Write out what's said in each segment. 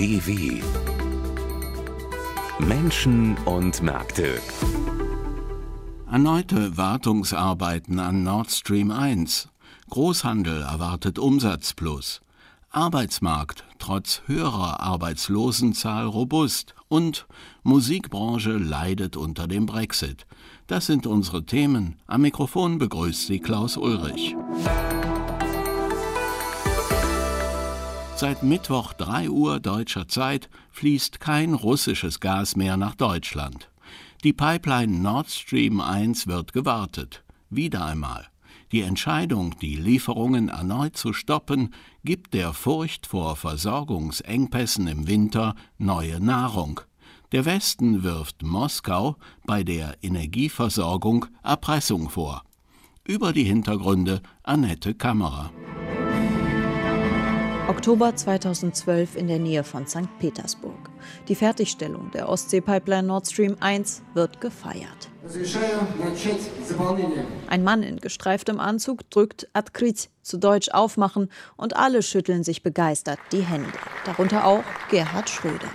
DW Menschen und Märkte Erneute Wartungsarbeiten an Nord Stream 1. Großhandel erwartet Umsatzplus. Arbeitsmarkt trotz höherer Arbeitslosenzahl robust und Musikbranche leidet unter dem Brexit. Das sind unsere Themen. Am Mikrofon begrüßt sie Klaus Ulrich. Seit Mittwoch 3 Uhr deutscher Zeit fließt kein russisches Gas mehr nach Deutschland. Die Pipeline Nord Stream 1 wird gewartet. Wieder einmal. Die Entscheidung, die Lieferungen erneut zu stoppen, gibt der Furcht vor Versorgungsengpässen im Winter neue Nahrung. Der Westen wirft Moskau bei der Energieversorgung Erpressung vor. Über die Hintergründe Annette Kammerer. Oktober 2012 in der Nähe von St. Petersburg. Die Fertigstellung der Ostsee-Pipeline Nord Stream 1 wird gefeiert. Ein Mann in gestreiftem Anzug drückt Adkrit, zu Deutsch aufmachen, und alle schütteln sich begeistert die Hände, darunter auch Gerhard Schröder.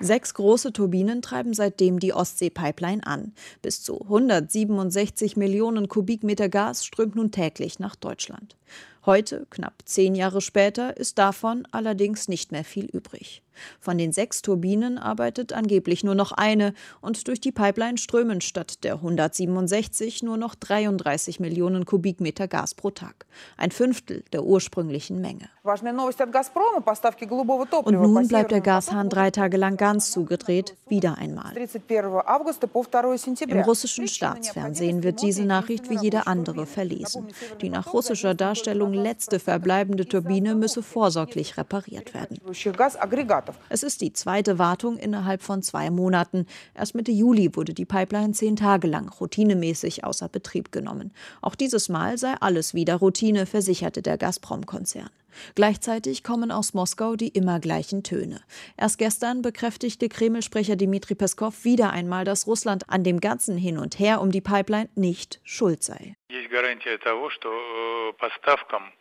Sechs große Turbinen treiben seitdem die Ostsee-Pipeline an. Bis zu 167 Millionen Kubikmeter Gas strömt nun täglich nach Deutschland. Heute, knapp zehn Jahre später, ist davon allerdings nicht mehr viel übrig. Von den sechs Turbinen arbeitet angeblich nur noch eine und durch die Pipeline strömen statt der 167 nur noch 33 Millionen Kubikmeter Gas pro Tag, ein Fünftel der ursprünglichen Menge. Und nun bleibt der Gashahn drei Tage lang ganz zugedreht, wieder einmal. Im russischen Staatsfernsehen wird diese Nachricht wie jede andere verlesen. Die nach russischer Darstellung letzte verbleibende Turbine müsse vorsorglich repariert werden. Es ist die zweite Wartung innerhalb von zwei Monaten. Erst Mitte Juli wurde die Pipeline zehn Tage lang routinemäßig außer Betrieb genommen. Auch dieses Mal sei alles wieder Routine, versicherte der Gazprom-Konzern. Gleichzeitig kommen aus Moskau die immer gleichen Töne. Erst gestern bekräftigte Kreml-Sprecher Dmitri Peskov wieder einmal, dass Russland an dem ganzen Hin und Her um die Pipeline nicht schuld sei.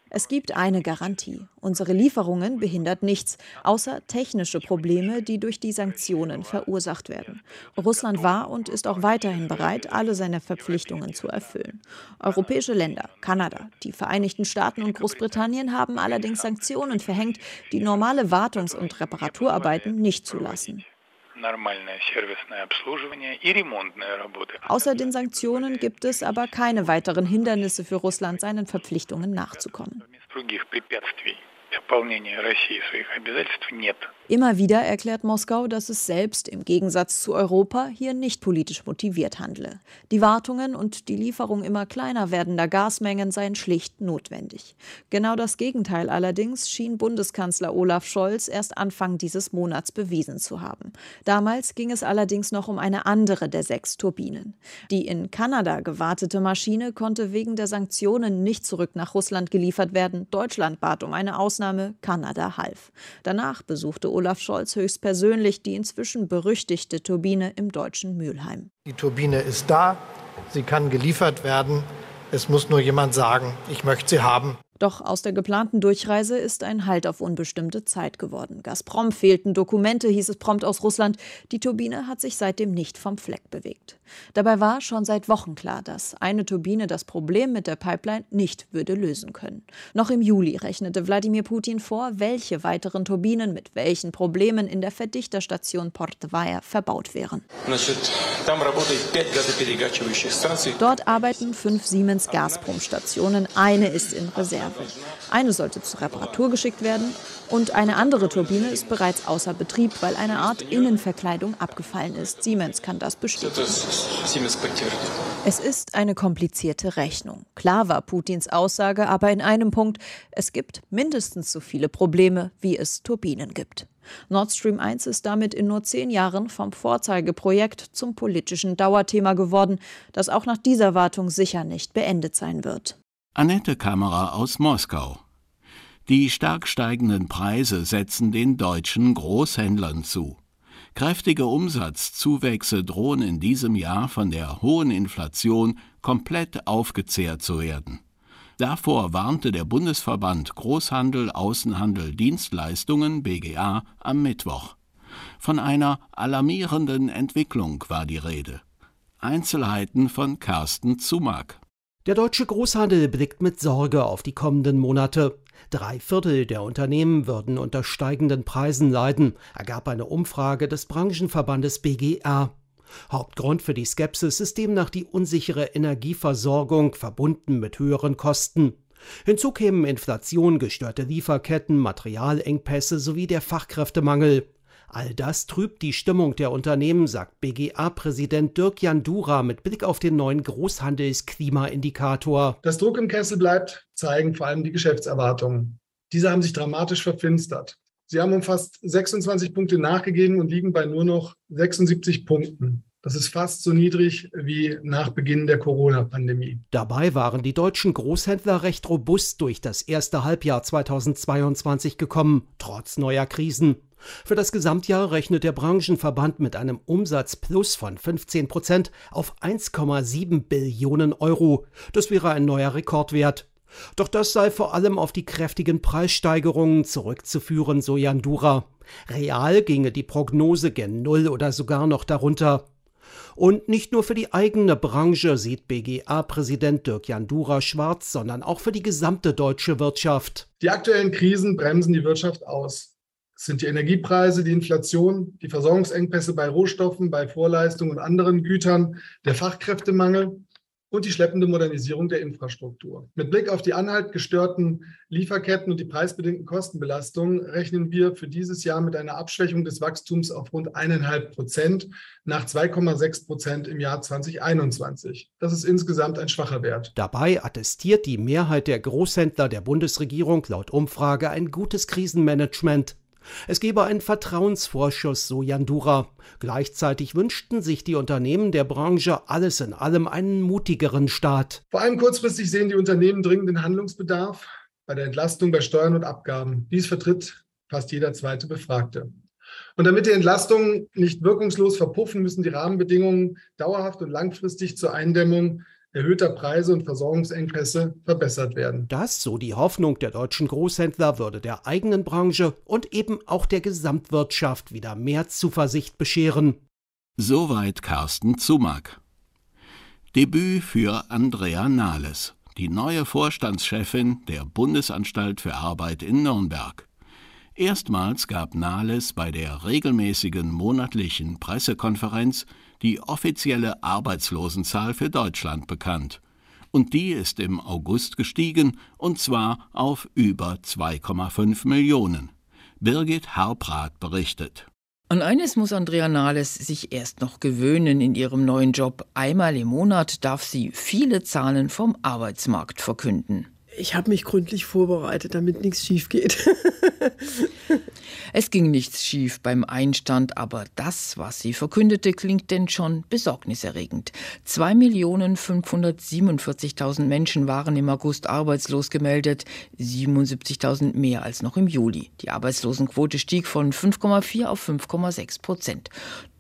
Es gibt eine Garantie. Unsere Lieferungen behindert nichts, außer technische Probleme, die durch die Sanktionen verursacht werden. Russland war und ist auch weiterhin bereit, alle seine Verpflichtungen zu erfüllen. Europäische Länder, Kanada, die Vereinigten Staaten und Großbritannien haben allerdings Sanktionen verhängt, die normale Wartungs- und Reparaturarbeiten nicht zulassen. Außer den Sanktionen gibt es aber keine weiteren Hindernisse für Russland, seinen Verpflichtungen nachzukommen. Immer wieder erklärt Moskau, dass es selbst im Gegensatz zu Europa hier nicht politisch motiviert handle. Die Wartungen und die Lieferung immer kleiner werdender Gasmengen seien schlicht notwendig. Genau das Gegenteil allerdings schien Bundeskanzler Olaf Scholz erst Anfang dieses Monats bewiesen zu haben. Damals ging es allerdings noch um eine andere der sechs Turbinen. Die in Kanada gewartete Maschine konnte wegen der Sanktionen nicht zurück nach Russland geliefert werden. Deutschland bat um eine Ausnahme, Kanada half. Danach besuchte Olaf Scholz höchstpersönlich die inzwischen berüchtigte Turbine im deutschen Mülheim. Die Turbine ist da, sie kann geliefert werden. Es muss nur jemand sagen, ich möchte sie haben. Doch aus der geplanten Durchreise ist ein Halt auf unbestimmte Zeit geworden. Gazprom fehlten Dokumente, hieß es prompt aus Russland. Die Turbine hat sich seitdem nicht vom Fleck bewegt. Dabei war schon seit Wochen klar, dass eine Turbine das Problem mit der Pipeline nicht würde lösen können. Noch im Juli rechnete Wladimir Putin vor, welche weiteren Turbinen mit welchen Problemen in der Verdichterstation Portvaja verbaut wären. Dort arbeiten fünf Siemens Gazprom-Stationen. Eine ist in Reserve. Reserve. Eine sollte zur Reparatur geschickt werden und eine andere Turbine ist bereits außer Betrieb, weil eine Art Innenverkleidung abgefallen ist. Siemens kann das bestätigen. Es ist eine komplizierte Rechnung. Klar war Putins Aussage aber in einem Punkt, es gibt mindestens so viele Probleme, wie es Turbinen gibt. Nord Stream 1 ist damit in nur zehn Jahren vom Vorzeigeprojekt zum politischen Dauerthema geworden, das auch nach dieser Wartung sicher nicht beendet sein wird. Annette Kammerer aus Moskau. Die stark steigenden Preise setzen den deutschen Großhändlern zu. Kräftige Umsatzzuwächse drohen in diesem Jahr von der hohen Inflation komplett aufgezehrt zu werden. Davor warnte der Bundesverband Großhandel, Außenhandel, Dienstleistungen BGA am Mittwoch. Von einer alarmierenden Entwicklung war die Rede. Einzelheiten von Carsten Zumack. Der deutsche Großhandel blickt mit Sorge auf die kommenden Monate. Drei Viertel der Unternehmen würden unter steigenden Preisen leiden, ergab eine Umfrage des Branchenverbandes BGA. Hauptgrund für die Skepsis ist demnach die unsichere Energieversorgung, verbunden mit höheren Kosten. Hinzu kämen Inflation, gestörte Lieferketten, Materialengpässe sowie der Fachkräftemangel. All das trübt die Stimmung der Unternehmen, sagt BGA-Präsident Dirk Jandura mit Blick auf den neuen Großhandelsklimaindikator. Das Druck im Kessel bleibt, zeigen vor allem die Geschäftserwartungen. Diese haben sich dramatisch verfinstert. Sie haben um fast 26 Punkte nachgegeben und liegen bei nur noch 76 Punkten. Das ist fast so niedrig wie nach Beginn der Corona-Pandemie. Dabei waren die deutschen Großhändler recht robust durch das erste Halbjahr 2022 gekommen, trotz neuer Krisen. Für das Gesamtjahr rechnet der Branchenverband mit einem Umsatzplus von 15 Prozent auf 1,7 Billionen Euro. Das wäre ein neuer Rekordwert. Doch das sei vor allem auf die kräftigen Preissteigerungen zurückzuführen, so Jandura. Real ginge die Prognose gen Null oder sogar noch darunter. Und nicht nur für die eigene Branche sieht BGA-Präsident Dirk Jandura schwarz, sondern auch für die gesamte deutsche Wirtschaft. Die aktuellen Krisen bremsen die Wirtschaft aus. Es sind die Energiepreise, die Inflation, die Versorgungsengpässe bei Rohstoffen, bei Vorleistungen und anderen Gütern, der Fachkräftemangel und die schleppende Modernisierung der Infrastruktur. Mit Blick auf die anhaltend gestörten Lieferketten und die preisbedingten Kostenbelastungen rechnen wir für dieses Jahr mit einer Abschwächung des Wachstums auf rund eineinhalb Prozent nach 2,6 Prozent im Jahr 2021. Das ist insgesamt ein schwacher Wert. Dabei attestiert die Mehrheit der Großhändler der Bundesregierung laut Umfrage ein gutes Krisenmanagement. Es gebe einen Vertrauensvorschuss, so Jandura. Gleichzeitig wünschten sich die Unternehmen der Branche alles in allem einen mutigeren Staat. Vor allem kurzfristig sehen die Unternehmen dringenden Handlungsbedarf bei der Entlastung bei Steuern und Abgaben. Dies vertritt fast jeder zweite Befragte. Und damit die Entlastungen nicht wirkungslos verpuffen, müssen die Rahmenbedingungen dauerhaft und langfristig zur Eindämmung erhöhter Preise und Versorgungsengpässe verbessert werden. Das, so die Hoffnung der deutschen Großhändler, würde der eigenen Branche und eben auch der Gesamtwirtschaft wieder mehr Zuversicht bescheren. Soweit Carsten Zumack. Debüt für Andrea Nahles, die neue Vorstandschefin der Bundesanstalt für Arbeit in Nürnberg. Erstmals gab Nahles bei der regelmäßigen monatlichen Pressekonferenz die offizielle Arbeitslosenzahl für Deutschland bekannt. Und die ist im August gestiegen, und zwar auf über 2,5 Millionen. Birgit Harprat berichtet. An eines muss Andrea Nahles sich erst noch gewöhnen in ihrem neuen Job. Einmal im Monat darf sie viele Zahlen vom Arbeitsmarkt verkünden. Ich habe mich gründlich vorbereitet, damit nichts schief geht. es ging nichts schief beim Einstand, aber das, was sie verkündete, klingt denn schon besorgniserregend. 2.547.000 Menschen waren im August arbeitslos gemeldet, 77.000 mehr als noch im Juli. Die Arbeitslosenquote stieg von 5,4 auf 5,6 Prozent.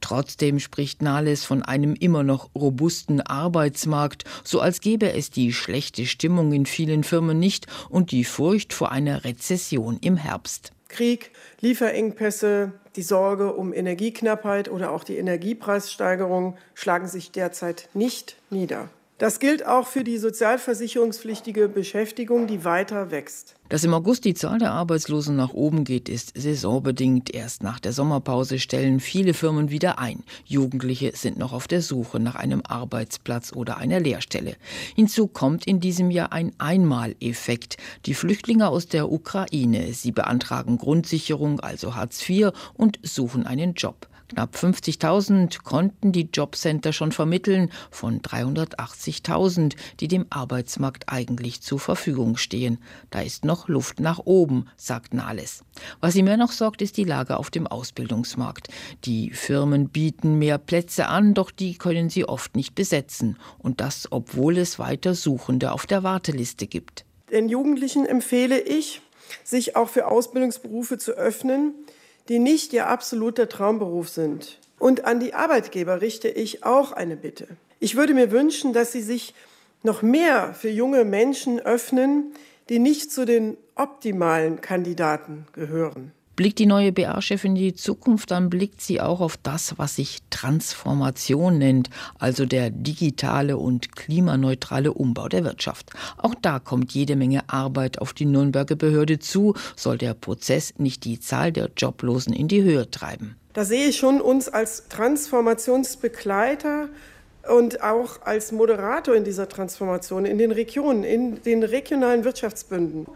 Trotzdem spricht Nahles von einem immer noch robusten Arbeitsmarkt, so als gäbe es die schlechte Stimmung in vielen Firmen nicht und die Furcht vor einer Rezession im Herbst. Krieg, Lieferengpässe, die Sorge um Energieknappheit oder auch die Energiepreissteigerung schlagen sich derzeit nicht nieder. Das gilt auch für die sozialversicherungspflichtige Beschäftigung, die weiter wächst. Dass im August die Zahl der Arbeitslosen nach oben geht, ist saisonbedingt. Erst nach der Sommerpause stellen viele Firmen wieder ein. Jugendliche sind noch auf der Suche nach einem Arbeitsplatz oder einer Lehrstelle. Hinzu kommt in diesem Jahr ein Einmaleffekt. Die Flüchtlinge aus der Ukraine, sie beantragen Grundsicherung, also Hartz IV, und suchen einen Job. Knapp 50.000 konnten die Jobcenter schon vermitteln von 380.000, die dem Arbeitsmarkt eigentlich zur Verfügung stehen. Da ist noch Luft nach oben, sagt Nahles. Was ihm mehr noch sorgt, ist die Lage auf dem Ausbildungsmarkt. Die Firmen bieten mehr Plätze an, doch die können sie oft nicht besetzen. Und das, obwohl es weiter Suchende auf der Warteliste gibt. Den Jugendlichen empfehle ich, sich auch für Ausbildungsberufe zu öffnen, die nicht ihr absoluter Traumberuf sind. Und an die Arbeitgeber richte ich auch eine Bitte. Ich würde mir wünschen, dass sie sich noch mehr für junge Menschen öffnen, die nicht zu den optimalen Kandidaten gehören. Blickt die neue BA-Chefin in die Zukunft, dann blickt sie auch auf das, was sich Transformation nennt, also der digitale und klimaneutrale Umbau der Wirtschaft. Auch da kommt jede Menge Arbeit auf die Nürnberger Behörde zu, soll der Prozess nicht die Zahl der Joblosen in die Höhe treiben. Da sehe ich schon uns als Transformationsbegleiter und auch als Moderator in dieser Transformation in den Regionen, in den regionalen Wirtschaftsbünden.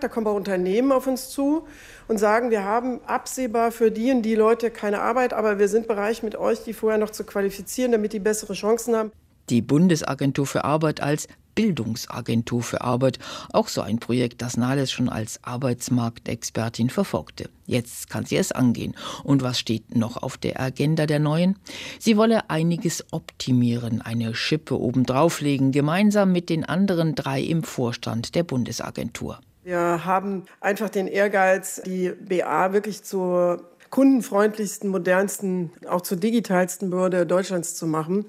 Da kommen auch Unternehmen auf uns zu und sagen, wir haben absehbar für die und die Leute keine Arbeit, aber wir sind bereit, mit euch die vorher noch zu qualifizieren, damit die bessere Chancen haben. Die Bundesagentur für Arbeit als Bildungsagentur für Arbeit, auch so ein Projekt, das Nahles schon als Arbeitsmarktexpertin verfolgte. Jetzt kann sie es angehen. Und was steht noch auf der Agenda der Neuen? Sie wolle einiges optimieren, eine Schippe obendrauflegen, gemeinsam mit den anderen drei im Vorstand der Bundesagentur. Wir haben einfach den Ehrgeiz, die BA wirklich zur kundenfreundlichsten, modernsten, auch zur digitalsten Behörde Deutschlands zu machen.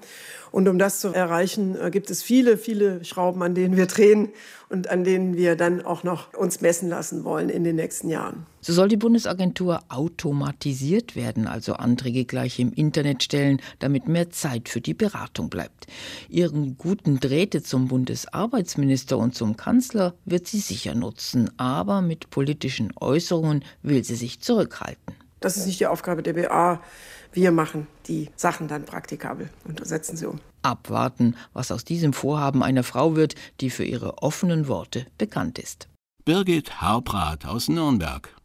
Und um das zu erreichen, äh, gibt es viele, viele Schrauben, an denen wir drehen und an denen wir dann auch noch uns messen lassen wollen in den nächsten Jahren. So soll die Bundesagentur automatisiert werden, also Anträge gleich im Internet stellen, damit mehr Zeit für die Beratung bleibt. Ihren guten Drähte zum Bundesarbeitsminister und zum Kanzler wird sie sicher nutzen, aber mit politischen Äußerungen will sie sich zurückhalten. Das ist nicht die Aufgabe der BA. Wir machen die Sachen dann praktikabel und setzen sie um. Abwarten, was aus diesem Vorhaben einer Frau wird, die für ihre offenen Worte bekannt ist. Birgit Harprath aus Nürnberg.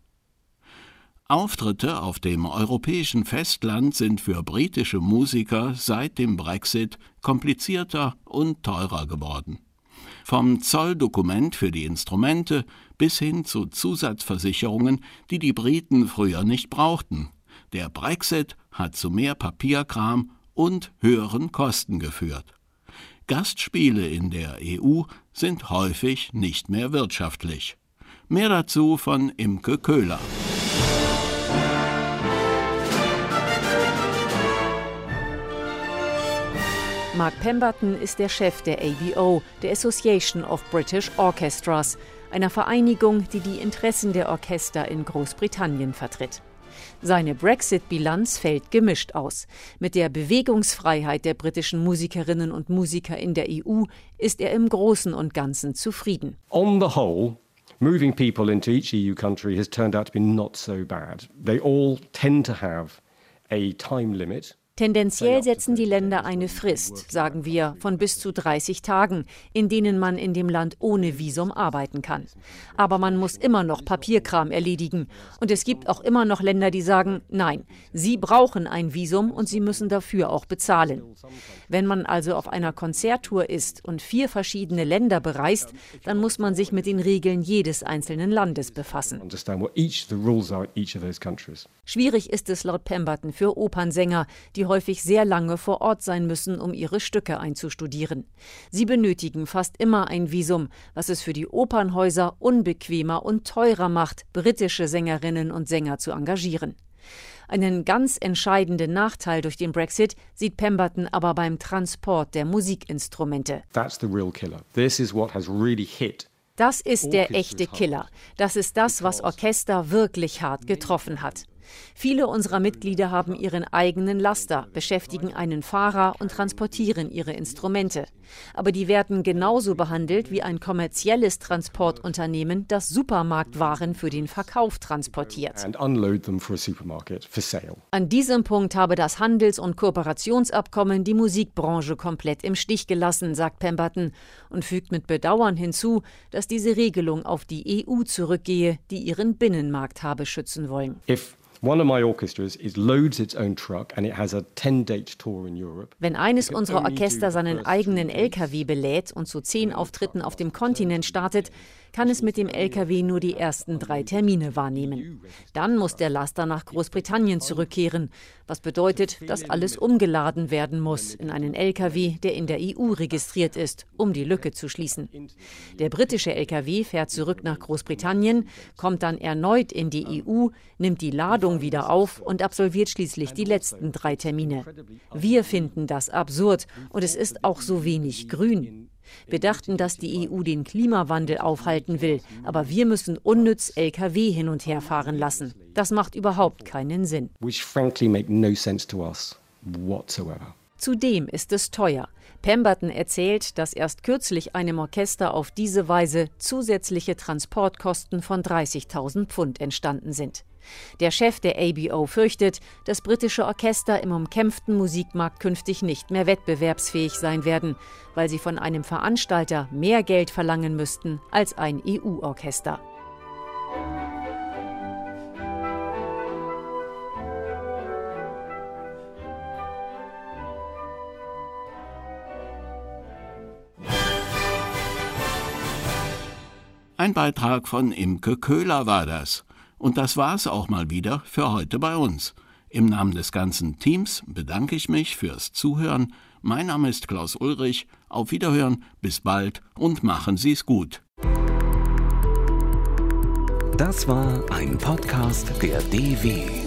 Auftritte auf dem europäischen Festland sind für britische Musiker seit dem Brexit komplizierter und teurer geworden. Vom Zolldokument für die Instrumente bis hin zu Zusatzversicherungen, die die Briten früher nicht brauchten. Der Brexit hat zu mehr Papierkram und höheren Kosten geführt. Gastspiele in der EU sind häufig nicht mehr wirtschaftlich. Mehr dazu von Imke Köhler. Mark Pemberton ist der Chef der ABO, der Association of British Orchestras, einer Vereinigung, die die Interessen der Orchester in Großbritannien vertritt. Seine Brexit-Bilanz fällt gemischt aus. Mit der Bewegungsfreiheit der britischen Musikerinnen und Musiker in der EU ist er im Großen und Ganzen zufrieden. On the whole, moving people into each EU country has turned out to be not so bad. They all tend to have a time limit. Tendenziell setzen die Länder eine Frist, sagen wir, von bis zu 30 Tagen, in denen man in dem Land ohne Visum arbeiten kann. Aber man muss immer noch Papierkram erledigen. Und es gibt auch immer noch Länder, die sagen, nein, sie brauchen ein Visum und sie müssen dafür auch bezahlen. Wenn man also auf einer Konzerttour ist und vier verschiedene Länder bereist, dann muss man sich mit den Regeln jedes einzelnen Landes befassen. Schwierig ist es laut Pemberton für Opernsänger, die die häufig sehr lange vor Ort sein müssen, um ihre Stücke einzustudieren. Sie benötigen fast immer ein Visum, was es für die Opernhäuser unbequemer und teurer macht, britische Sängerinnen und Sänger zu engagieren. Einen ganz entscheidenden Nachteil durch den Brexit sieht Pemberton aber beim Transport der Musikinstrumente. That's the real killer. This is what has really hit das ist der echte Killer. Das ist das, was Orchester wirklich hart getroffen hat. Viele unserer Mitglieder haben ihren eigenen Laster, beschäftigen einen Fahrer und transportieren ihre Instrumente. Aber die werden genauso behandelt wie ein kommerzielles Transportunternehmen, das Supermarktwaren für den Verkauf transportiert. An diesem Punkt habe das Handels- und Kooperationsabkommen die Musikbranche komplett im Stich gelassen, sagt Pemberton und fügt mit Bedauern hinzu, dass diese Regelung auf die EU zurückgehe, die ihren Binnenmarkt habe schützen wollen. If One of my orchestras is loads its own truck and it has a 10-date tour in Europe. Wenn eines unserer Orchester seinen eigenen LKW belädt und zu zehn Auftritten auf dem Kontinent startet, kann es mit dem Lkw nur die ersten drei Termine wahrnehmen. Dann muss der Laster nach Großbritannien zurückkehren, was bedeutet, dass alles umgeladen werden muss in einen Lkw, der in der EU registriert ist, um die Lücke zu schließen. Der britische Lkw fährt zurück nach Großbritannien, kommt dann erneut in die EU, nimmt die Ladung wieder auf und absolviert schließlich die letzten drei Termine. Wir finden das absurd und es ist auch so wenig grün. Wir dachten, dass die EU den Klimawandel aufhalten will, aber wir müssen unnütz Lkw hin und her fahren lassen. Das macht überhaupt keinen Sinn. Which frankly make no sense to us whatsoever. Zudem ist es teuer. Pemberton erzählt, dass erst kürzlich einem Orchester auf diese Weise zusätzliche Transportkosten von 30.000 Pfund entstanden sind. Der Chef der ABO fürchtet, das britische Orchester im umkämpften Musikmarkt künftig nicht mehr wettbewerbsfähig sein werden, weil sie von einem Veranstalter mehr Geld verlangen müssten als ein EU-Orchester. Ein Beitrag von Imke Köhler war das. Und das war's auch mal wieder für heute bei uns. Im Namen des ganzen Teams bedanke ich mich fürs Zuhören. Mein Name ist Klaus Ulrich. Auf Wiederhören, bis bald und machen Sie's gut. Das war ein Podcast der DW.